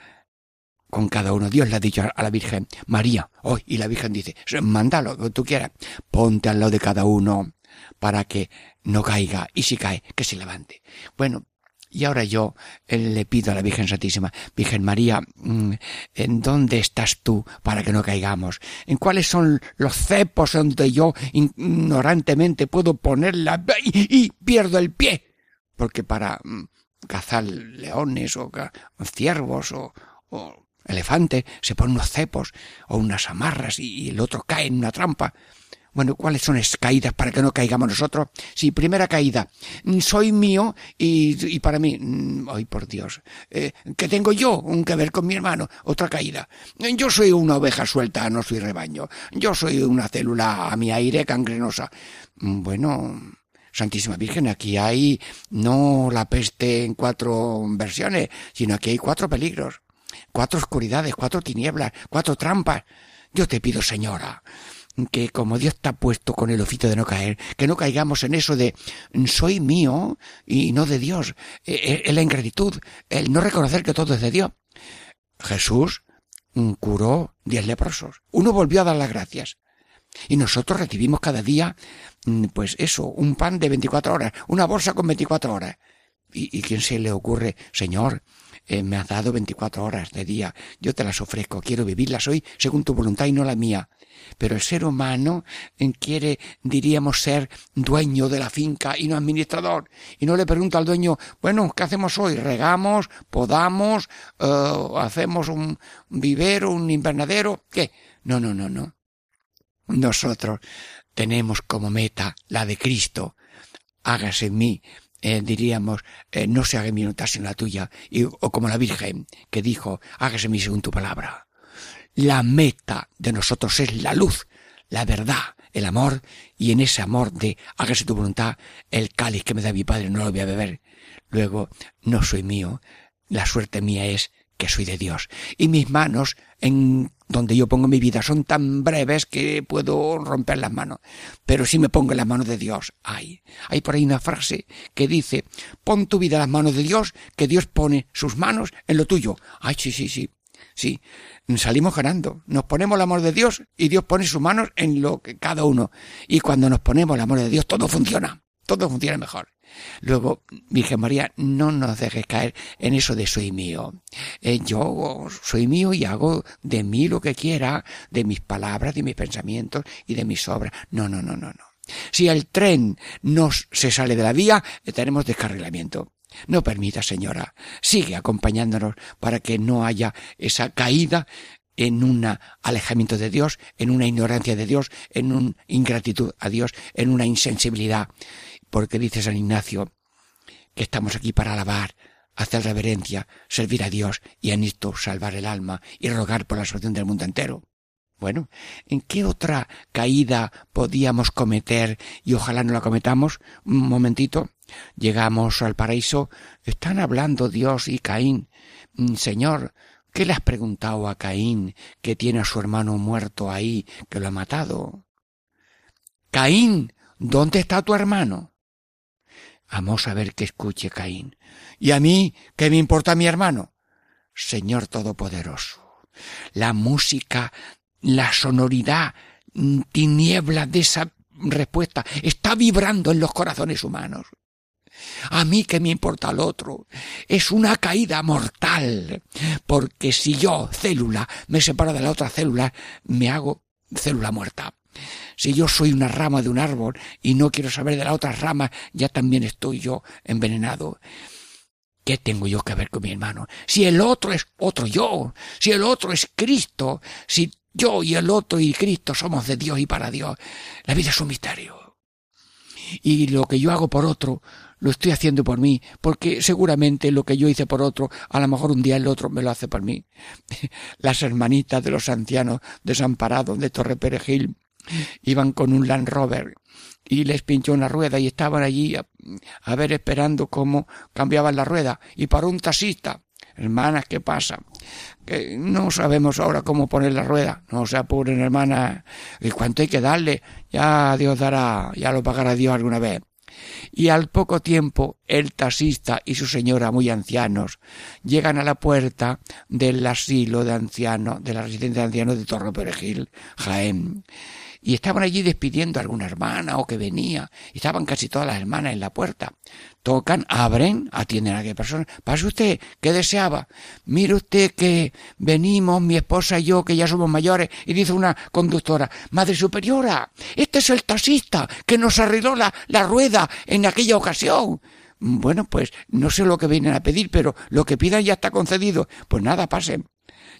con cada uno. Dios le ha dicho a la Virgen, María, hoy, y la Virgen dice, manda lo que tú quieras, ponte al lado de cada uno para que no caiga, y si cae, que se levante. Bueno, y ahora yo eh, le pido a la Virgen Santísima, Virgen María, mm, ¿en dónde estás tú para que no caigamos? ¿En cuáles son los cepos donde yo ignorantemente puedo ponerla y, y pierdo el pie? Porque para mm, cazar leones o, ciervos o, o elefantes se ponen unos cepos o unas amarras y el otro cae en una trampa. Bueno, ¿cuáles son esas caídas para que no caigamos nosotros? Sí, primera caída. mm, Soy mío y, y para mí, mm, ay por Dios, eh, ¿qué tengo yo que ver con mi hermano? Otra caída. Yo soy una oveja suelta, no soy rebaño. Yo soy una célula a mi aire gangrenosa. Mm, Bueno, Santísima Virgen, aquí hay no la peste en cuatro versiones, sino aquí hay cuatro peligros, cuatro oscuridades, cuatro tinieblas, cuatro trampas. Yo te pido, Señora, que como Dios está puesto con el oficio de no caer, que no caigamos en eso de soy mío y no de Dios, en la ingratitud, el no reconocer que todo es de Dios. Jesús mm, curó diez leprosos. Uno volvió a dar las gracias. Y nosotros recibimos cada día, mm, pues eso, un pan de 24 horas, una bolsa con 24 horas. ¿Y, y quién se le ocurre, Señor, eh, me has dado 24 horas de día, yo te las ofrezco, quiero vivirlas hoy según tu voluntad y no la mía. Pero el ser humano quiere, diríamos, ser dueño de la finca y no administrador. Y no le pregunta al dueño, bueno, ¿qué hacemos hoy? ¿Regamos? ¿Podamos? eh, ¿Hacemos un vivero, un invernadero? ¿Qué? No, no, no, no. Nosotros tenemos como meta la de Cristo. Hágase en mí, eh, diríamos, eh, no se haga mi voluntad sino la tuya. Y, o como la Virgen, que dijo, hágase mí según tu palabra. La meta de nosotros es la luz, la verdad, el amor, y en ese amor de hágase tu voluntad, el cáliz que me da mi Padre no lo voy a beber. Luego, no soy mío, la suerte mía es soy de Dios. Y mis manos, en donde yo pongo mi vida, son tan breves que puedo romper las manos. Pero si me pongo en las manos de Dios, ay, hay por ahí una frase que dice, pon tu vida en las manos de Dios, que Dios pone sus manos en lo tuyo. Ay, sí, sí, sí. Sí, salimos ganando. Nos ponemos el amor de Dios y Dios pone sus manos en lo que cada uno. Y cuando nos ponemos el amor de Dios, todo funciona. Todo funciona mejor. Luego, Virgen María, no nos dejes caer en eso de soy mío. Eh, yo soy mío y hago de mí lo que quiera, de mis palabras, de mis pensamientos y de mis obras. No, no, no, no, no. Si el tren no se sale de la vía, eh, tenemos descarrilamiento. No permita, señora, sigue acompañándonos para que no haya esa caída en un alejamiento de Dios, en una ignorancia de Dios, en una ingratitud a Dios, en una insensibilidad. Porque dice San Ignacio que estamos aquí para alabar, hacer reverencia, servir a Dios y en esto salvar el alma y rogar por la salvación del mundo entero. Bueno, ¿en qué otra caída podíamos cometer y ojalá no la cometamos? Un momentito. Llegamos al paraíso. Están hablando Dios y Caín. Mm, Señor, ¿qué le has preguntado a Caín que tiene a su hermano muerto ahí, que lo ha matado? Caín, ¿dónde está tu hermano? Vamos a ver que escuche Caín. ¿Y a mí qué me importa mi hermano? Señor Todopoderoso, la música, la sonoridad, tiniebla de esa respuesta está vibrando en los corazones humanos. A mí que me importa el otro. Es una caída mortal. Porque si yo, célula, me separo de la otra célula, me hago célula muerta. Si yo soy una rama de un árbol y no quiero saber de la otra rama, ya también estoy yo envenenado. ¿Qué tengo yo que ver con mi hermano? Si el otro es otro yo, si el otro es Cristo, si yo y el otro y Cristo somos de Dios y para Dios, la vida es un misterio. Y lo que yo hago por otro, lo estoy haciendo por mí, porque seguramente lo que yo hice por otro, a lo mejor un día el otro me lo hace por mí. Las hermanitas de los ancianos desamparados de Torre Perejil iban con un Land Rover y les pinchó una rueda y estaban allí a, ver esperando cómo cambiaban la rueda y paró un taxista. Hermanas, ¿qué pasa? Que no sabemos ahora cómo poner la rueda. No se apuren, hermanas. ¿Y cuánto hay que darle? Ya Dios dará, ya lo pagará Dios alguna vez. Y al poco tiempo el taxista y su señora muy ancianos llegan a la puerta del asilo de ancianos, de la residencia de ancianos de Torre Perejil, Jaén y estaban allí despidiendo a alguna hermana o que venía. Estaban casi todas las hermanas en la puerta. Tocan, abren, atienden a aquella persona. Pase usted, ¿qué deseaba? Mire usted que venimos, mi esposa y yo, que ya somos mayores, y dice una conductora, Madre Superiora, este es el taxista que nos arregló la, la rueda en aquella ocasión. Bueno, pues no sé lo que vienen a pedir, pero lo que pidan ya está concedido. Pues nada, pasen.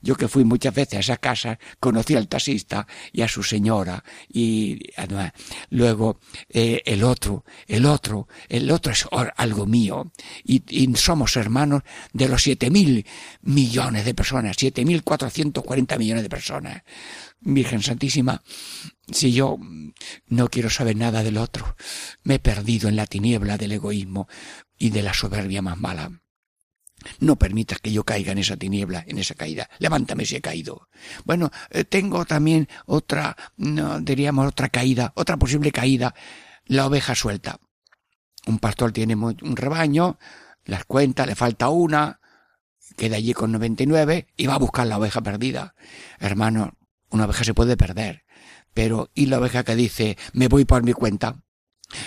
Yo que fui muchas veces a esa casa, conocí al taxista y a su señora y además, luego eh, el otro, el otro, el otro es algo mío y, y somos hermanos de los siete mil millones de personas, siete mil cuatrocientos cuarenta millones de personas. Virgen Santísima, si yo no quiero saber nada del otro, me he perdido en la tiniebla del egoísmo y de la soberbia más mala. No permitas que yo caiga en esa tiniebla, en esa caída. Levántame si he caído. Bueno, eh, tengo también otra, no, diríamos otra caída, otra posible caída, la oveja suelta. Un pastor tiene un rebaño, las cuenta, le falta una, queda allí con 99 y va a buscar la oveja perdida. Hermano, una oveja se puede perder, pero ¿y la oveja que dice, me voy por mi cuenta?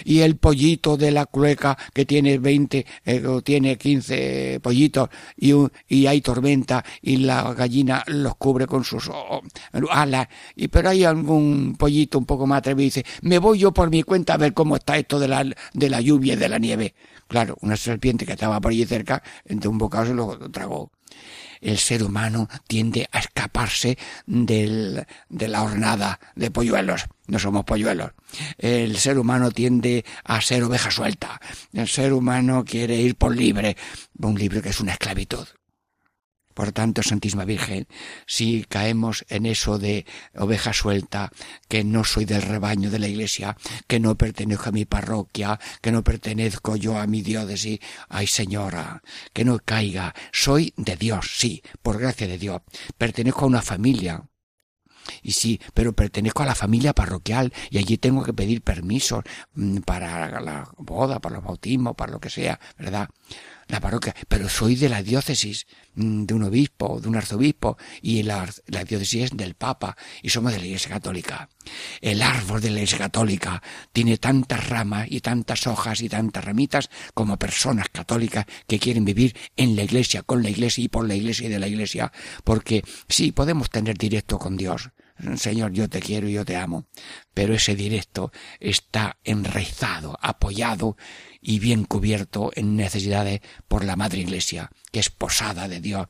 Y el pollito de la clueca que tiene 20 eh, o tiene 15 pollitos y, y hay tormenta y la gallina los cubre con sus oh, alas. Y pero hay algún pollito un poco más atrevido y dice me voy yo por mi cuenta a ver cómo está esto de la, de la lluvia y de la nieve claro una serpiente que estaba por allí cerca de un bocado se lo tragó el ser humano tiende a escaparse del, de la hornada de polluelos. No somos polluelos. El ser humano tiende a ser oveja suelta. El ser humano quiere ir por libre. Un libre que es una esclavitud. Por tanto, Santísima Virgen, si caemos en eso de oveja suelta, que no soy del rebaño de la iglesia, que no pertenezco a mi parroquia, que no pertenezco yo a mi diócesis, ay señora, que no caiga, soy de Dios, sí, por gracia de Dios, pertenezco a una familia, y sí, pero pertenezco a la familia parroquial y allí tengo que pedir permisos mm, para la boda, para los bautismos, para lo que sea, ¿verdad? La parroquia, pero soy de la diócesis mm, de un obispo, de un arzobispo y la, la diócesis es del Papa y somos de la Iglesia Católica. El árbol de la Iglesia Católica tiene tantas ramas y tantas hojas y tantas ramitas como personas católicas que quieren vivir en la Iglesia, con la Iglesia y por la Iglesia y de la Iglesia, porque sí podemos tener directo con Dios. Señor, yo te quiero y yo te amo. Pero ese directo está enraizado, apoyado y bien cubierto en necesidades por la Madre Iglesia, que es posada de Dios,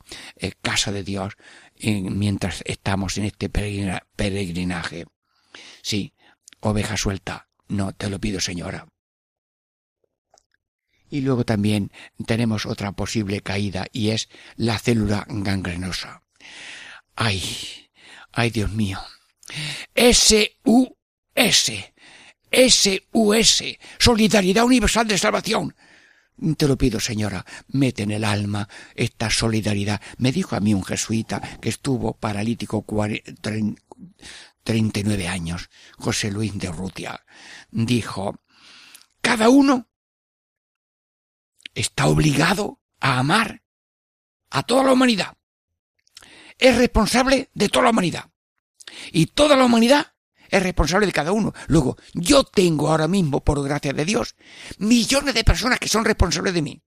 casa de Dios, mientras estamos en este peregrina- peregrinaje. Sí, oveja suelta, no te lo pido, señora. Y luego también tenemos otra posible caída y es la célula gangrenosa. Ay, ay Dios mío. S-U-S. S-U-S. Solidaridad Universal de Salvación. Te lo pido, señora, mete en el alma esta solidaridad. Me dijo a mí un jesuita que estuvo paralítico cuare- trein- 39 años, José Luis de Rutia. Dijo, cada uno está obligado a amar a toda la humanidad. Es responsable de toda la humanidad. Y toda la humanidad es responsable de cada uno. Luego, yo tengo ahora mismo, por gracia de Dios, millones de personas que son responsables de mí.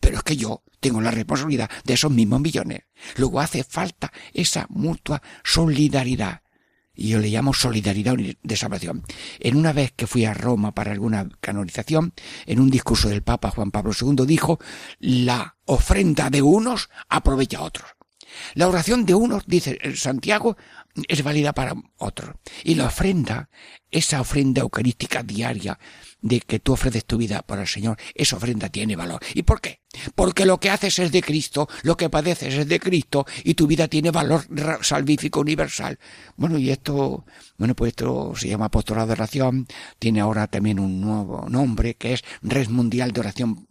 Pero es que yo tengo la responsabilidad de esos mismos millones. Luego hace falta esa mutua solidaridad. Y yo le llamo solidaridad de salvación. En una vez que fui a Roma para alguna canonización, en un discurso del Papa Juan Pablo II dijo, la ofrenda de unos aprovecha a otros. La oración de unos, dice Santiago, es válida para otros. Y la ofrenda, esa ofrenda eucarística diaria de que tú ofreces tu vida para el Señor, esa ofrenda tiene valor. ¿Y por qué? Porque lo que haces es de Cristo, lo que padeces es de Cristo y tu vida tiene valor salvífico universal. Bueno, y esto, bueno, pues esto se llama apostolado de oración, tiene ahora también un nuevo nombre que es Red Mundial de Oración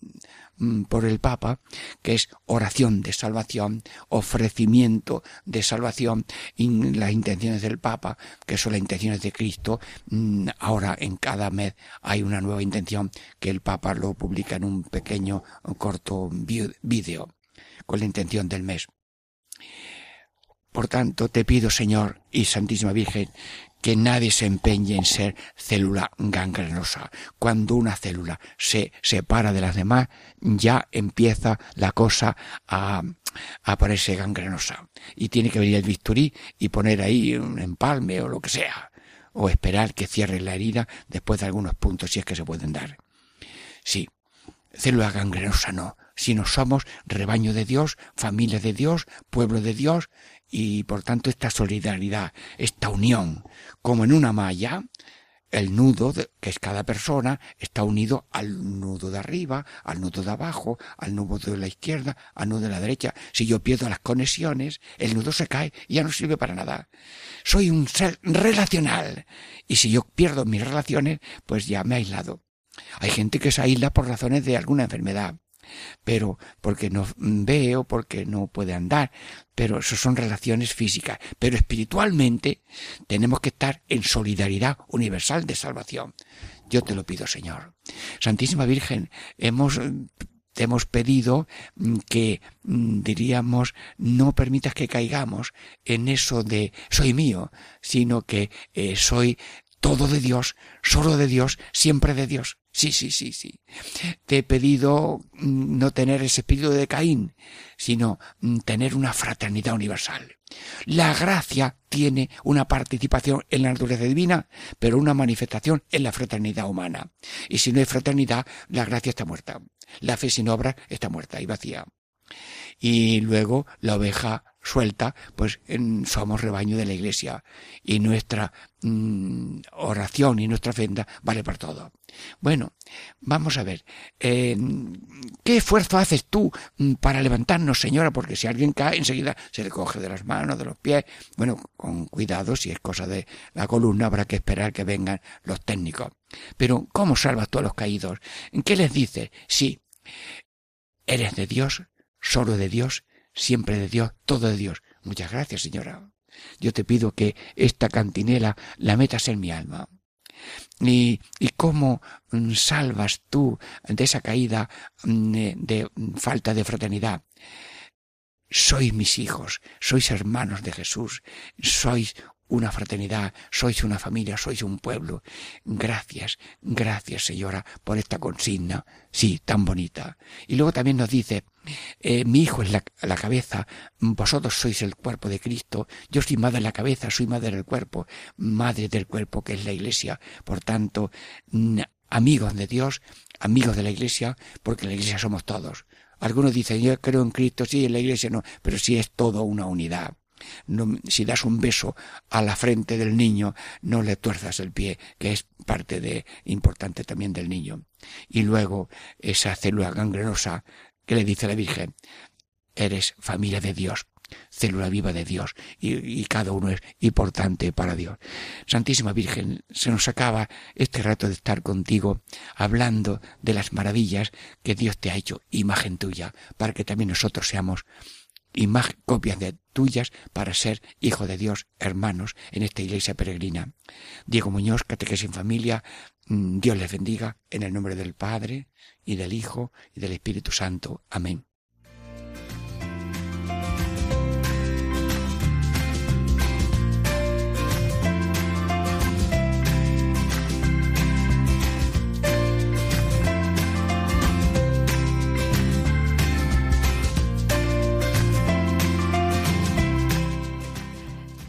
por el Papa, que es oración de salvación, ofrecimiento de salvación, y las intenciones del Papa, que son las intenciones de Cristo. Mm, ahora en cada mes hay una nueva intención que el Papa lo publica en un pequeño corto vídeo con la intención del mes. Por tanto, te pido, Señor y Santísima Virgen, que nadie se empeñe en ser célula gangrenosa. Cuando una célula se separa de las demás, ya empieza la cosa a, a ponerse gangrenosa. Y tiene que venir el bisturí y poner ahí un empalme o lo que sea. O esperar que cierre la herida después de algunos puntos si es que se pueden dar. Sí, célula gangrenosa no, sino somos rebaño de Dios, familia de Dios, pueblo de Dios, y por tanto esta solidaridad, esta unión, como en una malla, el nudo, que es cada persona, está unido al nudo de arriba, al nudo de abajo, al nudo de la izquierda, al nudo de la derecha. Si yo pierdo las conexiones, el nudo se cae y ya no sirve para nada. Soy un ser relacional. Y si yo pierdo mis relaciones, pues ya me he aislado. Hay gente que se aísla por razones de alguna enfermedad pero porque no ve o porque no puede andar, pero eso son relaciones físicas, pero espiritualmente tenemos que estar en solidaridad universal de salvación. Yo te lo pido, Señor. Santísima Virgen, hemos te hemos pedido que diríamos no permitas que caigamos en eso de soy mío, sino que eh, soy todo de Dios, solo de Dios, siempre de Dios. Sí, sí, sí, sí. Te he pedido mm, no tener ese espíritu de Caín, sino mm, tener una fraternidad universal. La gracia tiene una participación en la naturaleza divina, pero una manifestación en la fraternidad humana. Y si no hay fraternidad, la gracia está muerta. La fe sin obra está muerta y vacía. Y luego la oveja suelta, pues somos rebaño de la iglesia y nuestra mm, oración y nuestra ofrenda vale para todo. Bueno, vamos a ver, ¿qué esfuerzo haces tú mm, para levantarnos, señora? Porque si alguien cae, enseguida se le coge de las manos, de los pies. Bueno, con cuidado, si es cosa de la columna, habrá que esperar que vengan los técnicos. Pero, ¿cómo salvas tú a los caídos? ¿Qué les dices? Sí, eres de Dios, solo de Dios, siempre de Dios, todo de Dios. Muchas gracias, señora. Yo te pido que esta cantinela la metas en mi alma. ¿Y, y cómo mm, salvas tú de esa caída mm, de, falta de fraternidad? Sois mis hijos, sois hermanos de Jesús, sois una fraternidad, sois una familia, sois un pueblo. Gracias, gracias, señora, por esta consigna, sí, tan bonita. Y luego también nos dice, eh, mi hijo es la, cabeza, vosotros sois el cuerpo de Cristo, yo soy madre de la cabeza, soy madre del cuerpo, madre del cuerpo que es la iglesia. Por tanto, amigos de Dios, amigos de la iglesia, porque la iglesia somos todos. Algunos dicen, yo creo en Cristo, sí, en la iglesia no, pero sí es todo una unidad. Si das un beso a la frente del niño, no le tuerzas el pie, que es parte de, importante también del niño. Y luego esa célula gangrenosa que le dice la Virgen, eres familia de Dios, célula viva de Dios, y, y, cada uno es importante para Dios. Santísima Virgen, se nos acaba este rato de estar contigo hablando de las maravillas que Dios te ha hecho, imagen tuya, para que también nosotros seamos imagen, copias de tuyas para ser hijo de Dios, hermanos en esta iglesia peregrina. Diego Muñoz, Catequesis en Familia, mm, Dios les bendiga en el nombre del Padre y del Hijo y del Espíritu Santo. Amén.